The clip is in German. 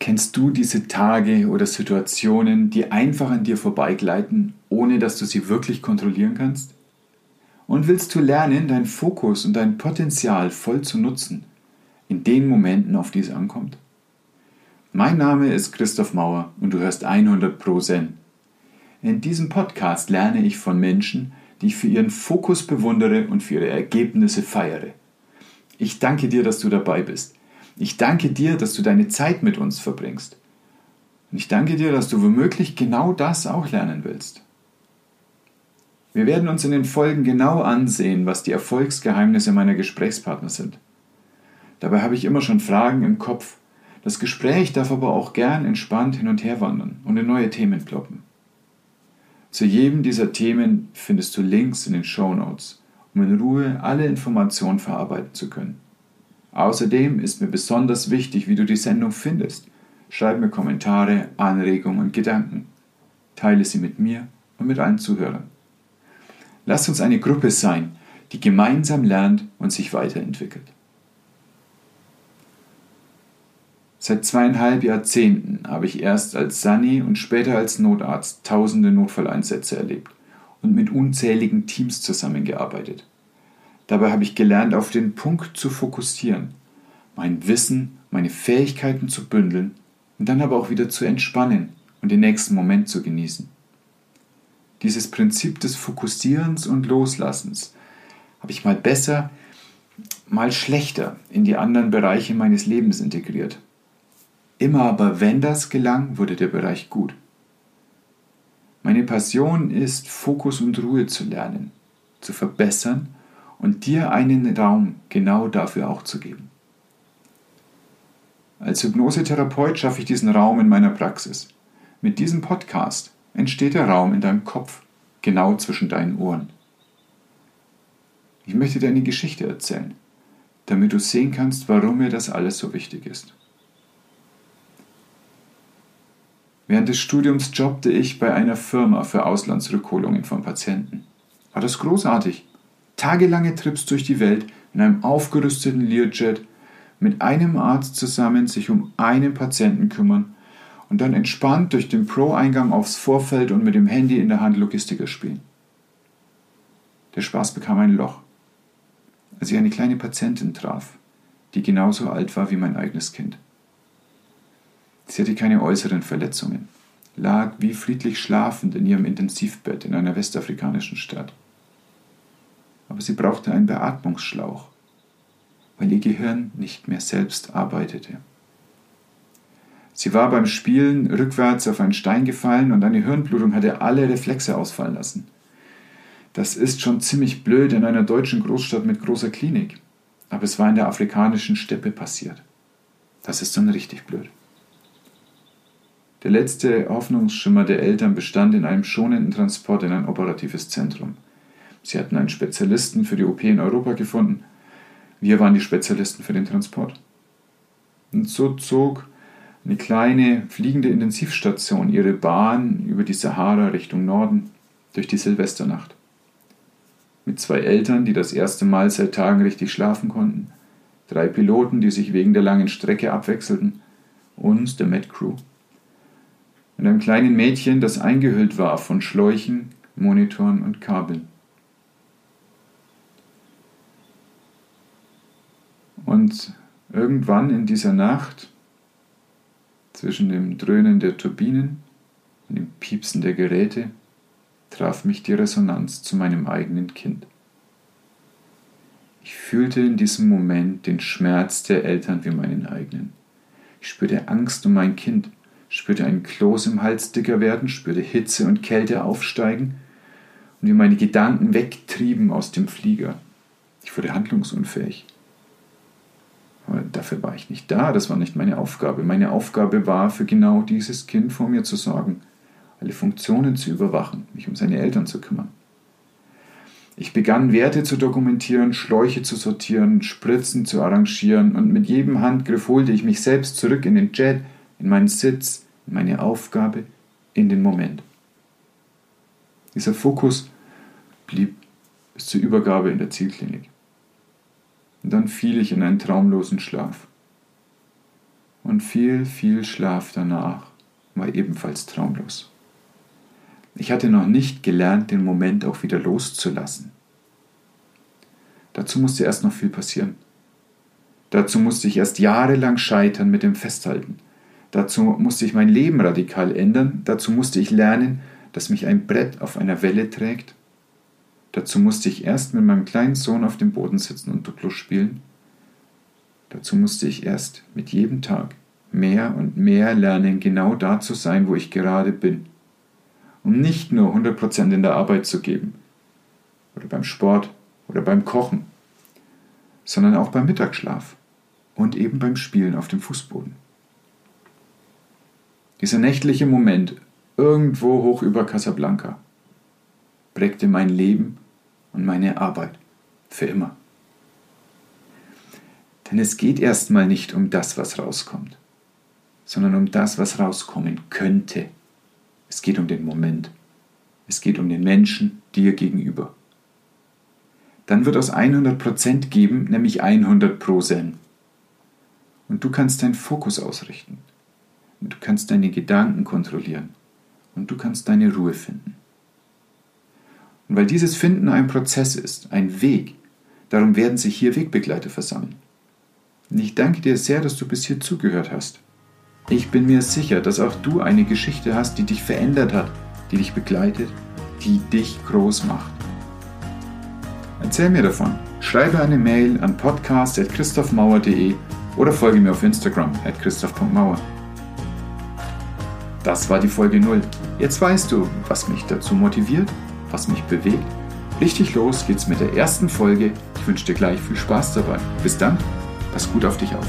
Kennst du diese Tage oder Situationen, die einfach an dir vorbeigleiten, ohne dass du sie wirklich kontrollieren kannst? Und willst du lernen, deinen Fokus und dein Potenzial voll zu nutzen, in den Momenten, auf die es ankommt? Mein Name ist Christoph Mauer und du hörst 100 Pro Zen. In diesem Podcast lerne ich von Menschen, die ich für ihren Fokus bewundere und für ihre Ergebnisse feiere. Ich danke dir, dass du dabei bist. Ich danke dir, dass du deine Zeit mit uns verbringst. Und ich danke dir, dass du womöglich genau das auch lernen willst. Wir werden uns in den Folgen genau ansehen, was die Erfolgsgeheimnisse meiner Gesprächspartner sind. Dabei habe ich immer schon Fragen im Kopf. Das Gespräch darf aber auch gern entspannt hin und her wandern und in neue Themen ploppen. Zu jedem dieser Themen findest du Links in den Show Notes, um in Ruhe alle Informationen verarbeiten zu können. Außerdem ist mir besonders wichtig, wie du die Sendung findest. Schreib mir Kommentare, Anregungen und Gedanken. Teile sie mit mir und mit allen Zuhörern. Lass uns eine Gruppe sein, die gemeinsam lernt und sich weiterentwickelt. Seit zweieinhalb Jahrzehnten habe ich erst als Sani und später als Notarzt tausende Notfalleinsätze erlebt und mit unzähligen Teams zusammengearbeitet. Dabei habe ich gelernt, auf den Punkt zu fokussieren, mein Wissen, meine Fähigkeiten zu bündeln und dann aber auch wieder zu entspannen und den nächsten Moment zu genießen. Dieses Prinzip des Fokussierens und Loslassens habe ich mal besser, mal schlechter in die anderen Bereiche meines Lebens integriert. Immer aber, wenn das gelang, wurde der Bereich gut. Meine Passion ist, Fokus und Ruhe zu lernen, zu verbessern und dir einen Raum genau dafür auch zu geben. Als Hypnosetherapeut schaffe ich diesen Raum in meiner Praxis. Mit diesem Podcast entsteht der Raum in deinem Kopf, genau zwischen deinen Ohren. Ich möchte dir eine Geschichte erzählen, damit du sehen kannst, warum mir das alles so wichtig ist. Während des Studiums jobbte ich bei einer Firma für Auslandsrückholungen von Patienten. War das großartig? Tagelange Trips durch die Welt in einem aufgerüsteten Learjet mit einem Arzt zusammen sich um einen Patienten kümmern und dann entspannt durch den Pro-Eingang aufs Vorfeld und mit dem Handy in der Hand Logistiker spielen. Der Spaß bekam ein Loch, als ich eine kleine Patientin traf, die genauso alt war wie mein eigenes Kind. Sie hatte keine äußeren Verletzungen, lag wie friedlich schlafend in ihrem Intensivbett in einer westafrikanischen Stadt aber sie brauchte einen Beatmungsschlauch, weil ihr Gehirn nicht mehr selbst arbeitete. Sie war beim Spielen rückwärts auf einen Stein gefallen und eine Hirnblutung hatte alle Reflexe ausfallen lassen. Das ist schon ziemlich blöd in einer deutschen Großstadt mit großer Klinik, aber es war in der afrikanischen Steppe passiert. Das ist dann richtig blöd. Der letzte Hoffnungsschimmer der Eltern bestand in einem schonenden Transport in ein operatives Zentrum. Sie hatten einen Spezialisten für die OP in Europa gefunden. Wir waren die Spezialisten für den Transport. Und so zog eine kleine fliegende Intensivstation ihre Bahn über die Sahara Richtung Norden durch die Silvesternacht. Mit zwei Eltern, die das erste Mal seit Tagen richtig schlafen konnten, drei Piloten, die sich wegen der langen Strecke abwechselten, uns, der Med Crew. Und einem kleinen Mädchen, das eingehüllt war von Schläuchen, Monitoren und Kabeln. Und irgendwann in dieser Nacht, zwischen dem Dröhnen der Turbinen und dem Piepsen der Geräte, traf mich die Resonanz zu meinem eigenen Kind. Ich fühlte in diesem Moment den Schmerz der Eltern wie meinen eigenen. Ich spürte Angst um mein Kind, spürte einen Kloß im Hals dicker werden, spürte Hitze und Kälte aufsteigen und wie meine Gedanken wegtrieben aus dem Flieger. Ich wurde handlungsunfähig. Dafür war ich nicht da, das war nicht meine Aufgabe. Meine Aufgabe war, für genau dieses Kind vor mir zu sorgen, alle Funktionen zu überwachen, mich um seine Eltern zu kümmern. Ich begann Werte zu dokumentieren, Schläuche zu sortieren, Spritzen zu arrangieren und mit jedem Handgriff holte ich mich selbst zurück in den Jet, in meinen Sitz, in meine Aufgabe, in den Moment. Dieser Fokus blieb bis zur Übergabe in der Zielklinik. Und dann fiel ich in einen traumlosen Schlaf. Und viel, viel Schlaf danach war ebenfalls traumlos. Ich hatte noch nicht gelernt, den Moment auch wieder loszulassen. Dazu musste erst noch viel passieren. Dazu musste ich erst jahrelang scheitern mit dem Festhalten. Dazu musste ich mein Leben radikal ändern. Dazu musste ich lernen, dass mich ein Brett auf einer Welle trägt. Dazu musste ich erst mit meinem kleinen Sohn auf dem Boden sitzen und Duplo spielen. Dazu musste ich erst mit jedem Tag mehr und mehr lernen, genau da zu sein, wo ich gerade bin. Um nicht nur 100% in der Arbeit zu geben oder beim Sport oder beim Kochen, sondern auch beim Mittagsschlaf und eben beim Spielen auf dem Fußboden. Dieser nächtliche Moment irgendwo hoch über Casablanca prägte mein Leben und meine Arbeit für immer. Denn es geht erstmal nicht um das, was rauskommt, sondern um das, was rauskommen könnte. Es geht um den Moment. Es geht um den Menschen dir gegenüber dann wird aus 100% geben, nämlich 100 Pro Zen. Und du kannst deinen Fokus ausrichten. Und du kannst deine Gedanken kontrollieren. Und du kannst deine Ruhe finden. Und weil dieses Finden ein Prozess ist, ein Weg, darum werden sich hier Wegbegleiter versammeln. Und ich danke dir sehr, dass du bis hier zugehört hast. Ich bin mir sicher, dass auch du eine Geschichte hast, die dich verändert hat, die dich begleitet, die dich groß macht. Erzähl mir davon. Schreibe eine Mail an podcast.christophmauer.de oder folge mir auf Instagram at christoph.mauer. Das war die Folge 0. Jetzt weißt du, was mich dazu motiviert, was mich bewegt. Richtig los geht's mit der ersten Folge. Ich wünsche dir gleich viel Spaß dabei. Bis dann, pass gut auf dich auf.